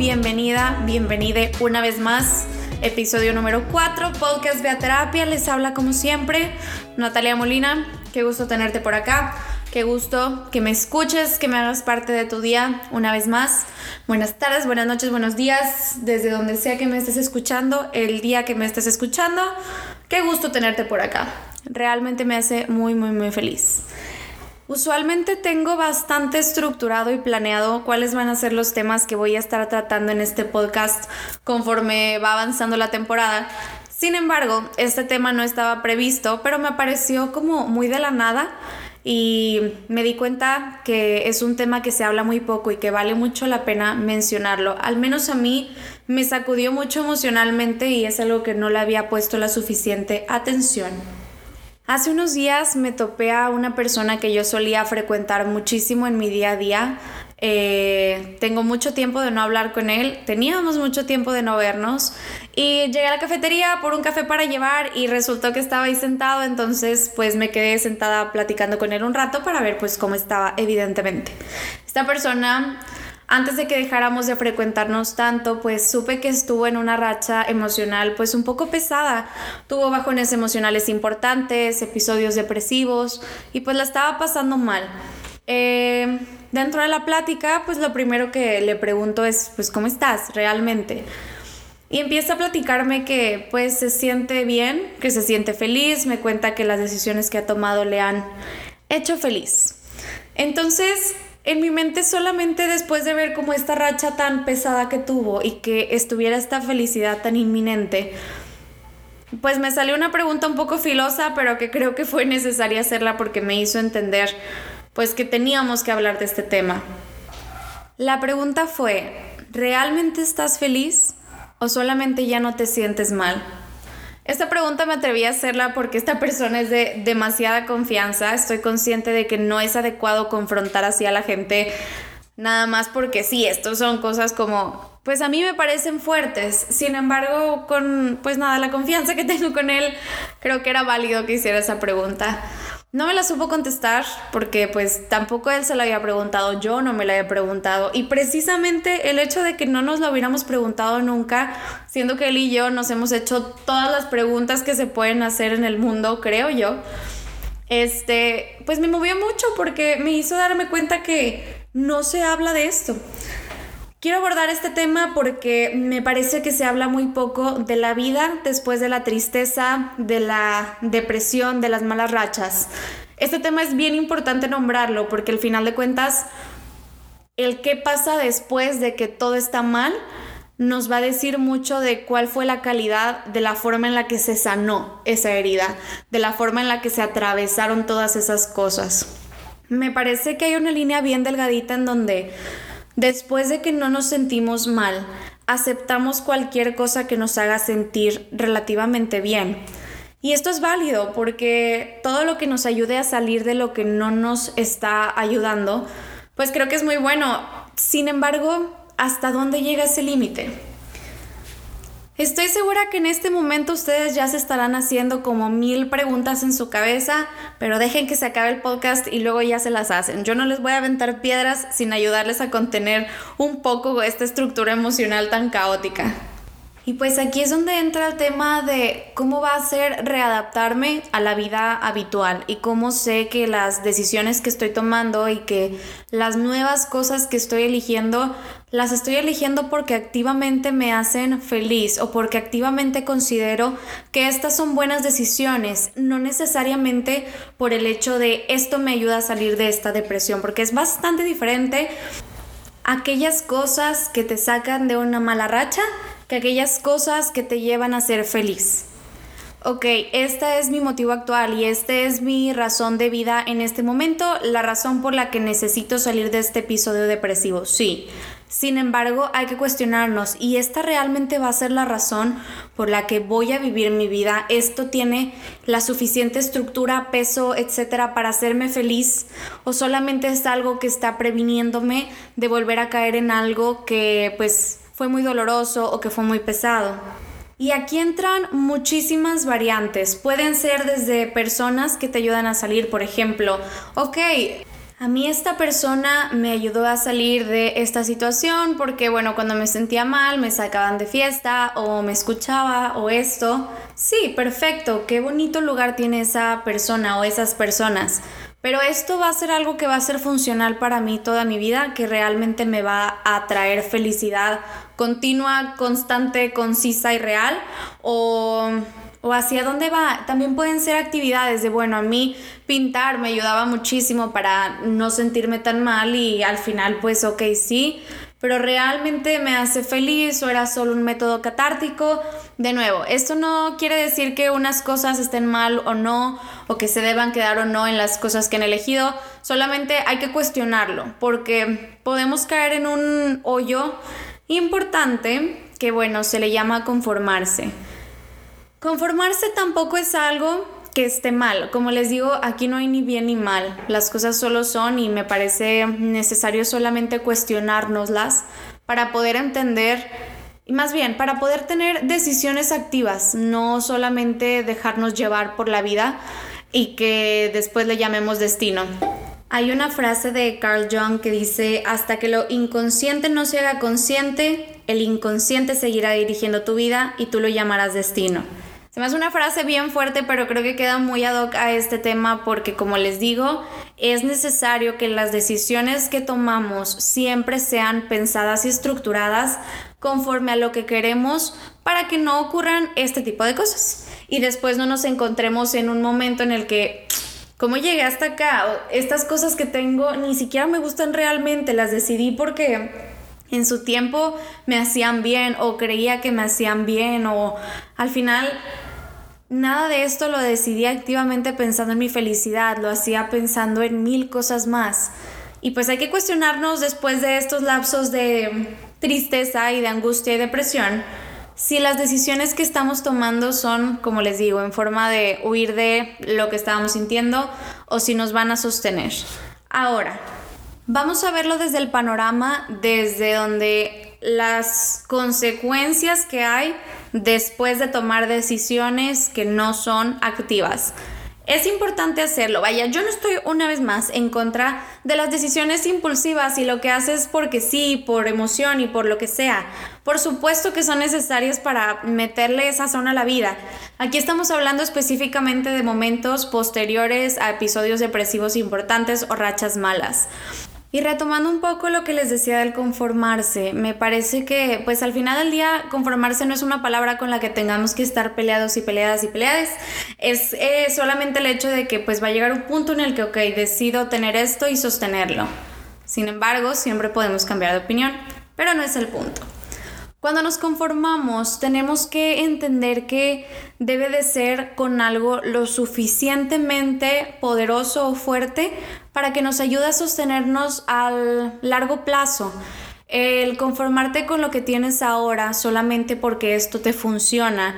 bienvenida, bienvenida una vez más. Episodio número 4, Podcast Beaterapia. Les habla como siempre Natalia Molina. Qué gusto tenerte por acá. Qué gusto que me escuches, que me hagas parte de tu día una vez más. Buenas tardes, buenas noches, buenos días, desde donde sea que me estés escuchando, el día que me estés escuchando. Qué gusto tenerte por acá. Realmente me hace muy, muy, muy feliz. Usualmente tengo bastante estructurado y planeado cuáles van a ser los temas que voy a estar tratando en este podcast conforme va avanzando la temporada. Sin embargo, este tema no estaba previsto, pero me pareció como muy de la nada y me di cuenta que es un tema que se habla muy poco y que vale mucho la pena mencionarlo. Al menos a mí me sacudió mucho emocionalmente y es algo que no le había puesto la suficiente atención. Hace unos días me topé a una persona que yo solía frecuentar muchísimo en mi día a día. Eh, tengo mucho tiempo de no hablar con él, teníamos mucho tiempo de no vernos y llegué a la cafetería por un café para llevar y resultó que estaba ahí sentado, entonces pues me quedé sentada platicando con él un rato para ver pues cómo estaba evidentemente. Esta persona antes de que dejáramos de frecuentarnos tanto, pues supe que estuvo en una racha emocional pues un poco pesada. Tuvo bajones emocionales importantes, episodios depresivos y pues la estaba pasando mal. Eh, dentro de la plática, pues lo primero que le pregunto es, pues, ¿cómo estás realmente? Y empieza a platicarme que pues se siente bien, que se siente feliz, me cuenta que las decisiones que ha tomado le han hecho feliz. Entonces, en mi mente solamente después de ver como esta racha tan pesada que tuvo y que estuviera esta felicidad tan inminente, pues me salió una pregunta un poco filosa, pero que creo que fue necesaria hacerla porque me hizo entender pues que teníamos que hablar de este tema. La pregunta fue, ¿realmente estás feliz o solamente ya no te sientes mal? Esta pregunta me atreví a hacerla porque esta persona es de demasiada confianza. Estoy consciente de que no es adecuado confrontar así a la gente nada más porque sí, estos son cosas como, pues a mí me parecen fuertes. Sin embargo, con, pues nada, la confianza que tengo con él, creo que era válido que hiciera esa pregunta. No me la supo contestar porque pues tampoco él se la había preguntado, yo no me la había preguntado y precisamente el hecho de que no nos lo hubiéramos preguntado nunca, siendo que él y yo nos hemos hecho todas las preguntas que se pueden hacer en el mundo, creo yo, este, pues me movió mucho porque me hizo darme cuenta que no se habla de esto. Quiero abordar este tema porque me parece que se habla muy poco de la vida después de la tristeza, de la depresión, de las malas rachas. Este tema es bien importante nombrarlo porque al final de cuentas, el qué pasa después de que todo está mal nos va a decir mucho de cuál fue la calidad de la forma en la que se sanó esa herida, de la forma en la que se atravesaron todas esas cosas. Me parece que hay una línea bien delgadita en donde Después de que no nos sentimos mal, aceptamos cualquier cosa que nos haga sentir relativamente bien. Y esto es válido porque todo lo que nos ayude a salir de lo que no nos está ayudando, pues creo que es muy bueno. Sin embargo, ¿hasta dónde llega ese límite? Estoy segura que en este momento ustedes ya se estarán haciendo como mil preguntas en su cabeza, pero dejen que se acabe el podcast y luego ya se las hacen. Yo no les voy a aventar piedras sin ayudarles a contener un poco esta estructura emocional tan caótica. Y pues aquí es donde entra el tema de cómo va a ser readaptarme a la vida habitual y cómo sé que las decisiones que estoy tomando y que las nuevas cosas que estoy eligiendo las estoy eligiendo porque activamente me hacen feliz o porque activamente considero que estas son buenas decisiones, no necesariamente por el hecho de esto me ayuda a salir de esta depresión, porque es bastante diferente aquellas cosas que te sacan de una mala racha que aquellas cosas que te llevan a ser feliz. Ok, esta es mi motivo actual y esta es mi razón de vida en este momento, la razón por la que necesito salir de este episodio depresivo. Sí, Sin embargo, hay que cuestionarnos, ¿y esta realmente va a ser la razón por la que voy a vivir mi vida? ¿Esto tiene la suficiente estructura, peso, etcétera, para hacerme feliz? ¿O solamente es algo que está previniéndome de volver a caer en algo que pues fue muy doloroso o que fue muy pesado? Y aquí entran muchísimas variantes. Pueden ser desde personas que te ayudan a salir, por ejemplo, ok, a mí esta persona me ayudó a salir de esta situación porque, bueno, cuando me sentía mal me sacaban de fiesta o me escuchaba o esto. Sí, perfecto, qué bonito lugar tiene esa persona o esas personas. Pero esto va a ser algo que va a ser funcional para mí toda mi vida, que realmente me va a traer felicidad continua, constante, concisa y real. O, o hacia dónde va. También pueden ser actividades de, bueno, a mí pintar me ayudaba muchísimo para no sentirme tan mal y al final pues ok, sí pero realmente me hace feliz o era solo un método catártico. De nuevo, esto no quiere decir que unas cosas estén mal o no, o que se deban quedar o no en las cosas que han elegido, solamente hay que cuestionarlo, porque podemos caer en un hoyo importante que, bueno, se le llama conformarse. Conformarse tampoco es algo que esté mal. Como les digo, aquí no hay ni bien ni mal. Las cosas solo son y me parece necesario solamente cuestionárnoslas para poder entender, y más bien, para poder tener decisiones activas, no solamente dejarnos llevar por la vida y que después le llamemos destino. Hay una frase de Carl Jung que dice, hasta que lo inconsciente no se haga consciente, el inconsciente seguirá dirigiendo tu vida y tú lo llamarás destino. Se me hace una frase bien fuerte, pero creo que queda muy ad hoc a este tema porque, como les digo, es necesario que las decisiones que tomamos siempre sean pensadas y estructuradas conforme a lo que queremos para que no ocurran este tipo de cosas. Y después no nos encontremos en un momento en el que, ¿cómo llegué hasta acá? Estas cosas que tengo ni siquiera me gustan realmente, las decidí porque en su tiempo me hacían bien o creía que me hacían bien o al final nada de esto lo decidí activamente pensando en mi felicidad, lo hacía pensando en mil cosas más. Y pues hay que cuestionarnos después de estos lapsos de tristeza y de angustia y depresión si las decisiones que estamos tomando son, como les digo, en forma de huir de lo que estábamos sintiendo o si nos van a sostener. Ahora, Vamos a verlo desde el panorama, desde donde las consecuencias que hay después de tomar decisiones que no son activas. Es importante hacerlo. Vaya, yo no estoy una vez más en contra de las decisiones impulsivas y lo que haces porque sí, por emoción y por lo que sea. Por supuesto que son necesarias para meterle esa zona a la vida. Aquí estamos hablando específicamente de momentos posteriores a episodios depresivos importantes o rachas malas. Y retomando un poco lo que les decía del conformarse, me parece que pues al final del día conformarse no es una palabra con la que tengamos que estar peleados y peleadas y peleadas, es solamente el hecho de que pues va a llegar un punto en el que, ok, decido tener esto y sostenerlo. Sin embargo, siempre podemos cambiar de opinión, pero no es el punto. Cuando nos conformamos, tenemos que entender que debe de ser con algo lo suficientemente poderoso o fuerte para que nos ayude a sostenernos al largo plazo. El conformarte con lo que tienes ahora solamente porque esto te funciona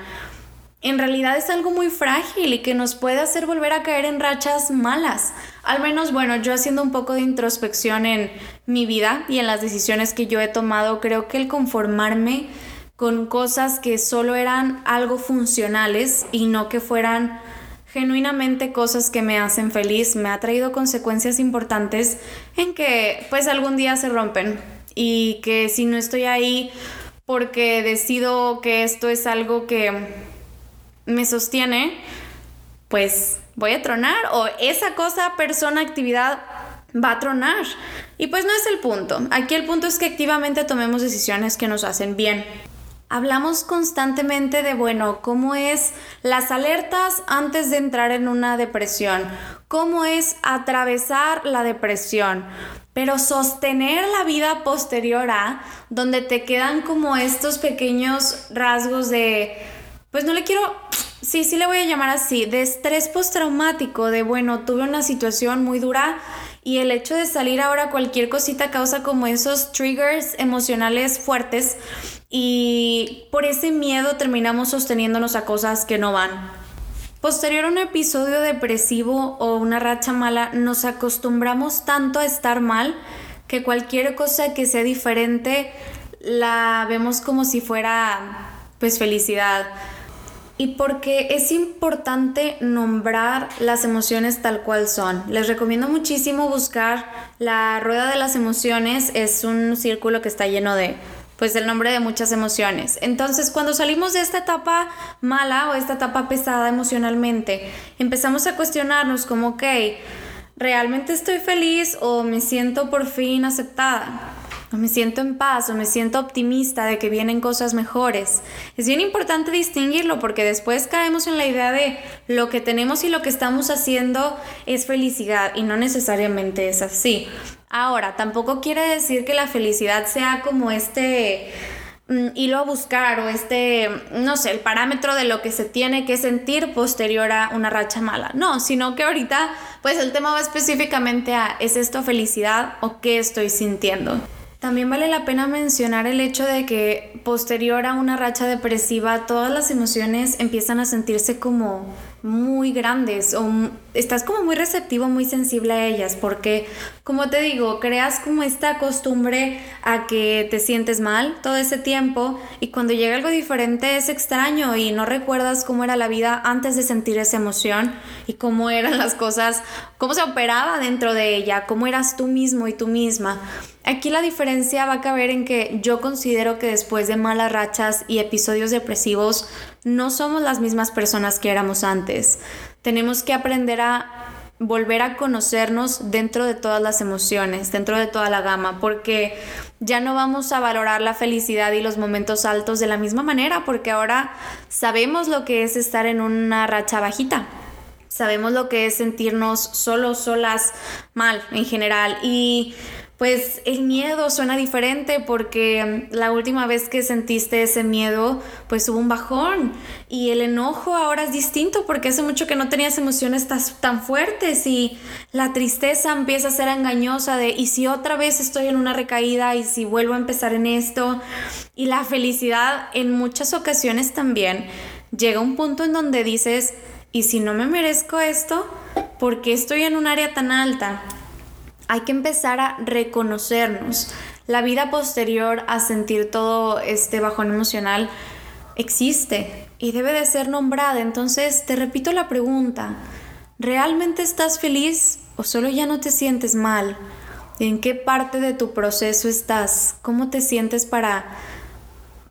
en realidad es algo muy frágil y que nos puede hacer volver a caer en rachas malas. Al menos, bueno, yo haciendo un poco de introspección en mi vida y en las decisiones que yo he tomado, creo que el conformarme con cosas que solo eran algo funcionales y no que fueran genuinamente cosas que me hacen feliz, me ha traído consecuencias importantes en que pues algún día se rompen. Y que si no estoy ahí porque decido que esto es algo que me sostiene, pues voy a tronar o esa cosa, persona, actividad va a tronar. Y pues no es el punto. Aquí el punto es que activamente tomemos decisiones que nos hacen bien. Hablamos constantemente de, bueno, cómo es las alertas antes de entrar en una depresión, cómo es atravesar la depresión, pero sostener la vida posterior a, donde te quedan como estos pequeños rasgos de pues no le quiero, sí, sí le voy a llamar así, de estrés postraumático, de bueno, tuve una situación muy dura Y el hecho de salir ahora cualquier cosita causa como esos triggers emocionales fuertes y por ese miedo terminamos sosteniéndonos a cosas que no van. Posterior a un episodio depresivo o una racha mala, nos acostumbramos tanto a estar mal que cualquier cosa que sea diferente la vemos como si fuera pues felicidad. Y porque es importante nombrar las emociones tal cual son. Les recomiendo muchísimo buscar la rueda de las emociones. Es un círculo que está lleno de pues el nombre de muchas emociones. Entonces, cuando salimos de esta etapa mala o esta etapa pesada emocionalmente, empezamos a cuestionarnos como, ok, ¿realmente estoy feliz o me siento por fin aceptada? O me siento en paz o me siento optimista de que vienen cosas mejores. Es bien importante distinguirlo porque después caemos en la idea de lo que tenemos y lo que estamos haciendo es felicidad y no necesariamente es así. Ahora, tampoco quiere decir que la felicidad sea como este mm, hilo a buscar o este, no sé, el parámetro de lo que se tiene que sentir posterior a una racha mala. No, sino que ahorita pues el tema va específicamente a ¿es esto felicidad o qué estoy sintiendo? También vale la pena mencionar el hecho de que posterior a una racha depresiva todas las emociones empiezan a sentirse como muy grandes o estás como muy receptivo, muy sensible a ellas, porque como te digo, creas como esta costumbre a que te sientes mal todo ese tiempo y cuando llega algo diferente es extraño y no recuerdas cómo era la vida antes de sentir esa emoción y cómo eran las cosas, cómo se operaba dentro de ella, cómo eras tú mismo y tú misma. Aquí la diferencia va a caber en que yo considero que después de malas rachas y episodios depresivos no somos las mismas personas que éramos antes. Tenemos que aprender a volver a conocernos dentro de todas las emociones, dentro de toda la gama, porque ya no vamos a valorar la felicidad y los momentos altos de la misma manera, porque ahora sabemos lo que es estar en una racha bajita. Sabemos lo que es sentirnos solos, solas, mal en general. Y pues el miedo suena diferente porque mm, la última vez que sentiste ese miedo, pues hubo un bajón. Y el enojo ahora es distinto porque hace mucho que no tenías emociones tan fuertes y la tristeza empieza a ser engañosa de y si otra vez estoy en una recaída y si vuelvo a empezar en esto y la felicidad en muchas ocasiones también llega un punto en donde dices y si no me merezco esto, ¿por qué estoy en un área tan alta? Hay que empezar a reconocernos. La vida posterior a sentir todo este bajón emocional existe y debe de ser nombrada. Entonces, te repito la pregunta, ¿realmente estás feliz o solo ya no te sientes mal? ¿En qué parte de tu proceso estás? ¿Cómo te sientes para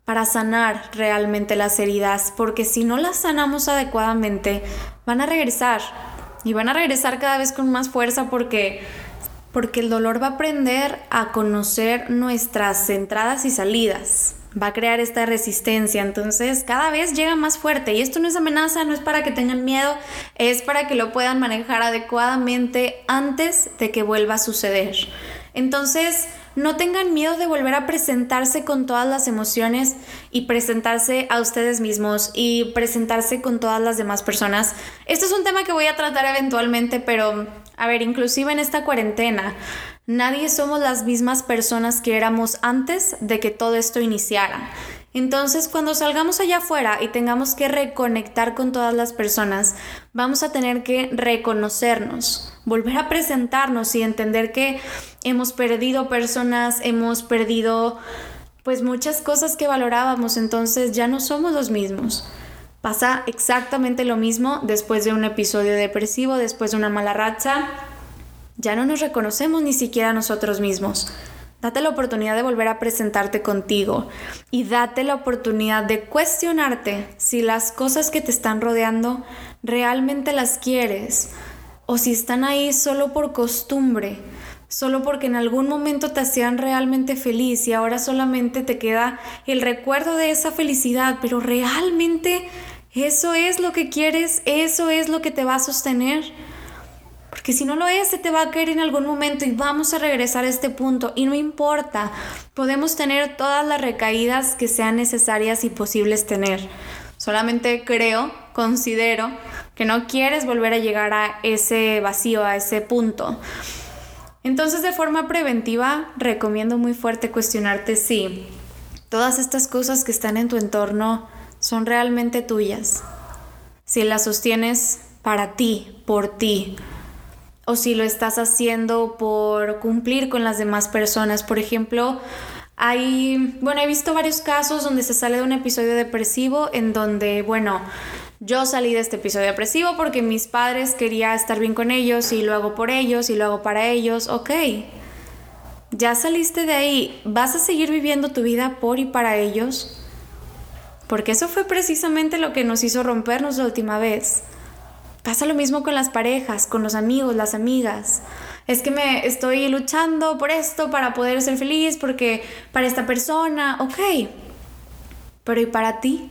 para sanar realmente las heridas? Porque si no las sanamos adecuadamente, van a regresar y van a regresar cada vez con más fuerza porque porque el dolor va a aprender a conocer nuestras entradas y salidas. Va a crear esta resistencia, entonces cada vez llega más fuerte y esto no es amenaza, no es para que tengan miedo, es para que lo puedan manejar adecuadamente antes de que vuelva a suceder. Entonces, no tengan miedo de volver a presentarse con todas las emociones y presentarse a ustedes mismos y presentarse con todas las demás personas. Este es un tema que voy a tratar eventualmente, pero a ver, inclusive en esta cuarentena, nadie somos las mismas personas que éramos antes de que todo esto iniciara. Entonces, cuando salgamos allá afuera y tengamos que reconectar con todas las personas, vamos a tener que reconocernos, volver a presentarnos y entender que hemos perdido personas, hemos perdido pues muchas cosas que valorábamos, entonces ya no somos los mismos. Pasa exactamente lo mismo después de un episodio depresivo, después de una mala racha. Ya no nos reconocemos ni siquiera nosotros mismos. Date la oportunidad de volver a presentarte contigo y date la oportunidad de cuestionarte si las cosas que te están rodeando realmente las quieres o si están ahí solo por costumbre, solo porque en algún momento te hacían realmente feliz y ahora solamente te queda el recuerdo de esa felicidad, pero realmente eso es lo que quieres, eso es lo que te va a sostener. Porque si no lo es, se te va a caer en algún momento y vamos a regresar a este punto. Y no importa, podemos tener todas las recaídas que sean necesarias y posibles tener. Solamente creo, considero que no quieres volver a llegar a ese vacío, a ese punto. Entonces de forma preventiva recomiendo muy fuerte cuestionarte si todas estas cosas que están en tu entorno son realmente tuyas, si las sostienes para ti, por ti, o si lo estás haciendo por cumplir con las demás personas. Por ejemplo, hay, bueno, he visto varios casos donde se sale de un episodio depresivo en donde, bueno, yo salí de este episodio depresivo porque mis padres quería estar bien con ellos y lo hago por ellos y lo hago para ellos. Ok, ya saliste de ahí. ¿Vas a seguir viviendo tu vida por y para ellos? Porque eso fue precisamente lo que nos hizo rompernos la última vez. Pasa lo mismo con las parejas, con los amigos, las amigas. Es que me estoy luchando por esto para poder ser feliz, porque para esta persona, ok. Pero ¿y para ti?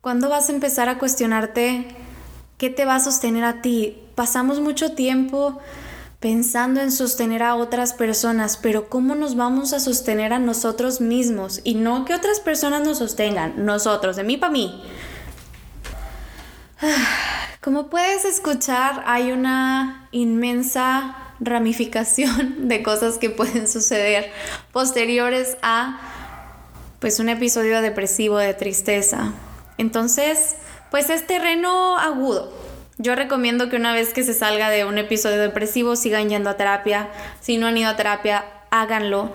¿Cuándo vas a empezar a cuestionarte qué te va a sostener a ti? Pasamos mucho tiempo pensando en sostener a otras personas, pero ¿cómo nos vamos a sostener a nosotros mismos? Y no que otras personas nos sostengan, nosotros, de mí para mí. Como puedes escuchar, hay una inmensa ramificación de cosas que pueden suceder posteriores a pues un episodio depresivo de tristeza. Entonces, pues es terreno agudo. Yo recomiendo que una vez que se salga de un episodio depresivo sigan yendo a terapia. Si no han ido a terapia, háganlo.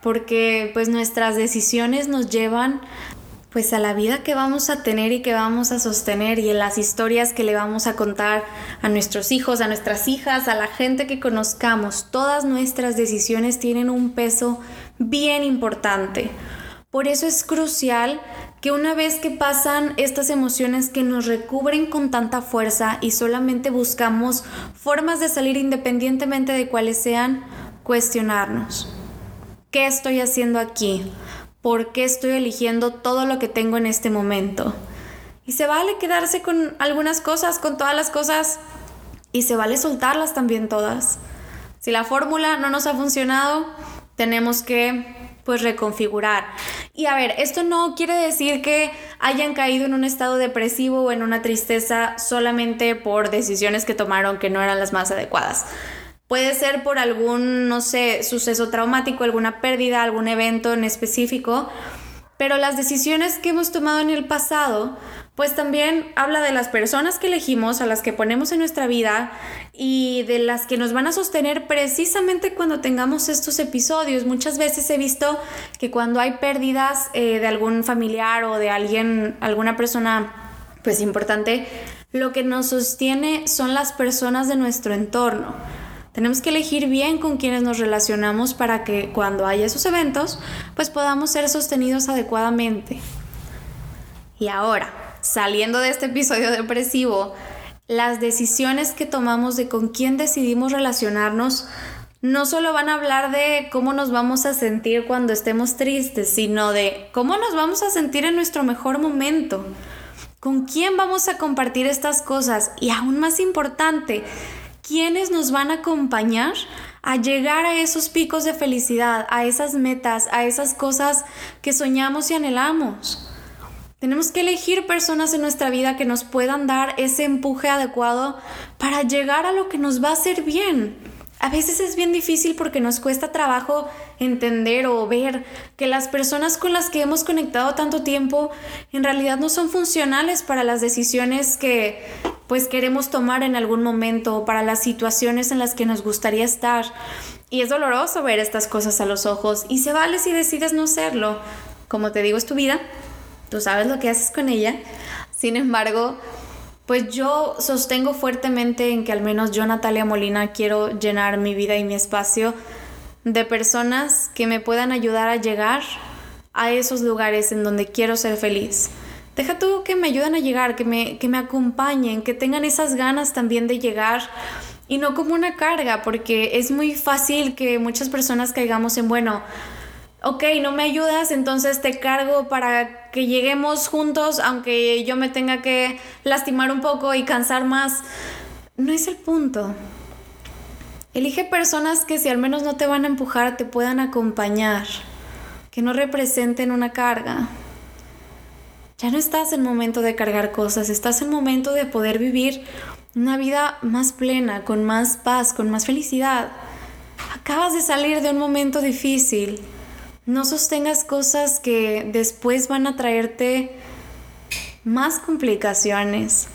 Porque pues nuestras decisiones nos llevan pues a la vida que vamos a tener y que vamos a sostener y en las historias que le vamos a contar a nuestros hijos, a nuestras hijas, a la gente que conozcamos. Todas nuestras decisiones tienen un peso bien importante. Por eso es crucial que una vez que pasan estas emociones que nos recubren con tanta fuerza y solamente buscamos formas de salir independientemente de cuáles sean, cuestionarnos. ¿Qué estoy haciendo aquí? ¿Por qué estoy eligiendo todo lo que tengo en este momento? Y se vale quedarse con algunas cosas, con todas las cosas, y se vale soltarlas también todas. Si la fórmula no nos ha funcionado, tenemos que pues reconfigurar. Y a ver, esto no quiere decir que hayan caído en un estado depresivo o en una tristeza solamente por decisiones que tomaron que no eran las más adecuadas. Puede ser por algún, no sé, suceso traumático, alguna pérdida, algún evento en específico, pero las decisiones que hemos tomado en el pasado pues también habla de las personas que elegimos, a las que ponemos en nuestra vida y de las que nos van a sostener precisamente cuando tengamos estos episodios. Muchas veces he visto que cuando hay pérdidas eh, de algún familiar o de alguien, alguna persona pues importante, lo que nos sostiene son las personas de nuestro entorno. Tenemos que elegir bien con quienes nos relacionamos para que cuando haya esos eventos, pues podamos ser sostenidos adecuadamente. Y ahora, saliendo de este episodio depresivo, las decisiones que tomamos de con quién decidimos relacionarnos no solo van a hablar de cómo nos vamos a sentir cuando estemos tristes, sino de cómo nos vamos a sentir en nuestro mejor momento. ¿Con quién vamos a compartir estas cosas? Y aún más importante, ¿quiénes nos van a acompañar a llegar a esos picos de felicidad, a esas metas, a esas cosas que soñamos y anhelamos? Tenemos que elegir personas en nuestra vida que nos puedan dar ese empuje adecuado para llegar a lo que nos va a hacer bien. A veces es bien difícil porque nos cuesta trabajo entender o ver que las personas con las que hemos conectado tanto tiempo en realidad no son funcionales para las decisiones que pues queremos tomar en algún momento o para las situaciones en las que nos gustaría estar. Y es doloroso ver estas cosas a los ojos y se vale si decides no serlo. Como te digo, es tu vida tú sabes lo que haces con ella. Sin embargo, pues yo sostengo fuertemente en que al menos yo, Natalia Molina, quiero llenar mi vida y mi espacio de personas que me puedan ayudar a llegar a esos lugares en donde quiero ser feliz. Deja tú que me ayuden a llegar, que me, que me acompañen, que tengan esas ganas también de llegar y no como una carga, porque es muy fácil que muchas personas caigamos en, bueno, ok, no me ayudas, entonces te cargo para que lleguemos juntos, aunque yo me tenga que lastimar un poco y cansar más. No es el punto. Elige personas que si al menos no te van a empujar, te puedan acompañar, que no representen una carga. Ya no estás en momento de cargar cosas, estás en momento de poder vivir una vida más plena, con más paz, con más felicidad. acabas de salir de un momento difícil. No sostengas cosas que después van a traerte más complicaciones.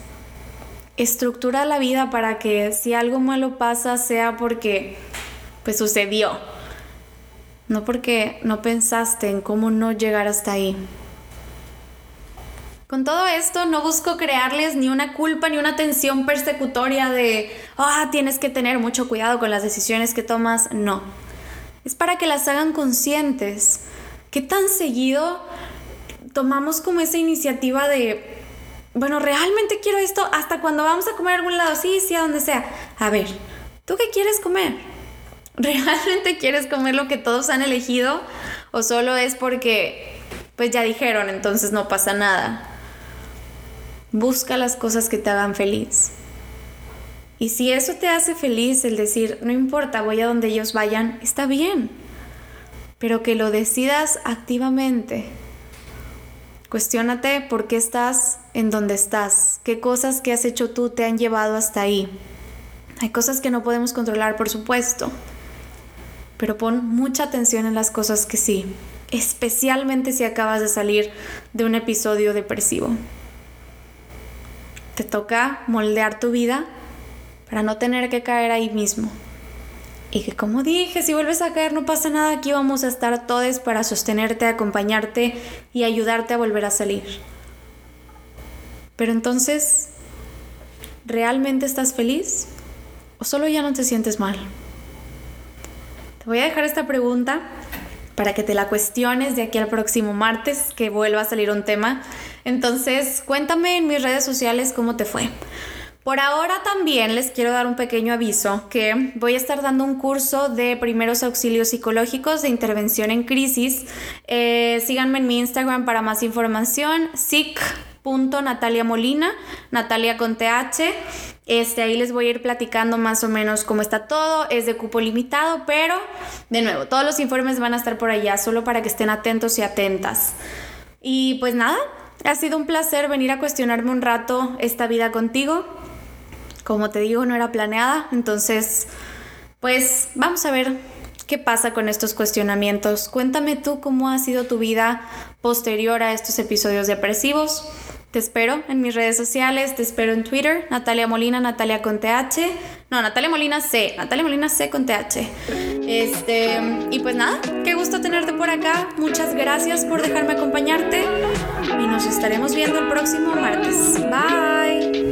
Estructura la vida para que si algo malo pasa sea porque pues sucedió. No porque no pensaste en cómo no llegar hasta ahí. Con todo esto no busco crearles ni una culpa ni una tensión persecutoria de, ah, tienes que tener mucho cuidado con las decisiones que tomas. No. Es para que las hagan conscientes. ¿Qué tan seguido tomamos como esa iniciativa de, bueno, realmente quiero esto hasta cuando vamos a comer a algún lado, sí, sí, a donde sea. A ver, ¿tú qué quieres comer? ¿Realmente quieres comer lo que todos han elegido? ¿O solo es porque, pues ya dijeron, entonces no pasa nada? Busca las cosas que te hagan feliz. Y si eso te hace feliz, el decir, no importa, voy a donde ellos vayan, está bien. Pero que lo decidas activamente. Cuestiónate por qué estás en donde estás, qué cosas que has hecho tú te han llevado hasta ahí. Hay cosas que no podemos controlar, por supuesto, pero pon mucha atención en las cosas que sí, especialmente si acabas de salir de un episodio depresivo. Te toca moldear tu vida para no tener que caer ahí mismo. Y que como dije, si vuelves a caer no pasa nada, aquí vamos a estar todos para sostenerte, acompañarte y ayudarte a volver a salir. Pero entonces, ¿realmente estás feliz? ¿O solo ya no te sientes mal? Te voy a dejar esta pregunta para que te la cuestiones de aquí al próximo martes, que vuelva a salir un tema. Entonces, cuéntame en mis redes sociales cómo te fue. Por ahora también les quiero dar un pequeño aviso que voy a estar dando un curso de primeros auxilios psicológicos de intervención en crisis. Eh, síganme en mi Instagram para más información, sic.natalia Molina, Natalia con TH. Este, ahí les voy a ir platicando más o menos cómo está todo. Es de cupo limitado, pero de nuevo, todos los informes van a estar por allá, solo para que estén atentos y atentas. Y pues nada, ha sido un placer venir a cuestionarme un rato esta vida contigo. Como te digo, no era planeada, entonces, pues vamos a ver qué pasa con estos cuestionamientos. Cuéntame tú cómo ha sido tu vida posterior a estos episodios depresivos. Te espero en mis redes sociales, te espero en Twitter, Natalia Molina, Natalia con TH. No, Natalia Molina C, Natalia Molina C con TH. Este, y pues nada, qué gusto tenerte por acá. Muchas gracias por dejarme acompañarte y nos estaremos viendo el próximo martes. Bye.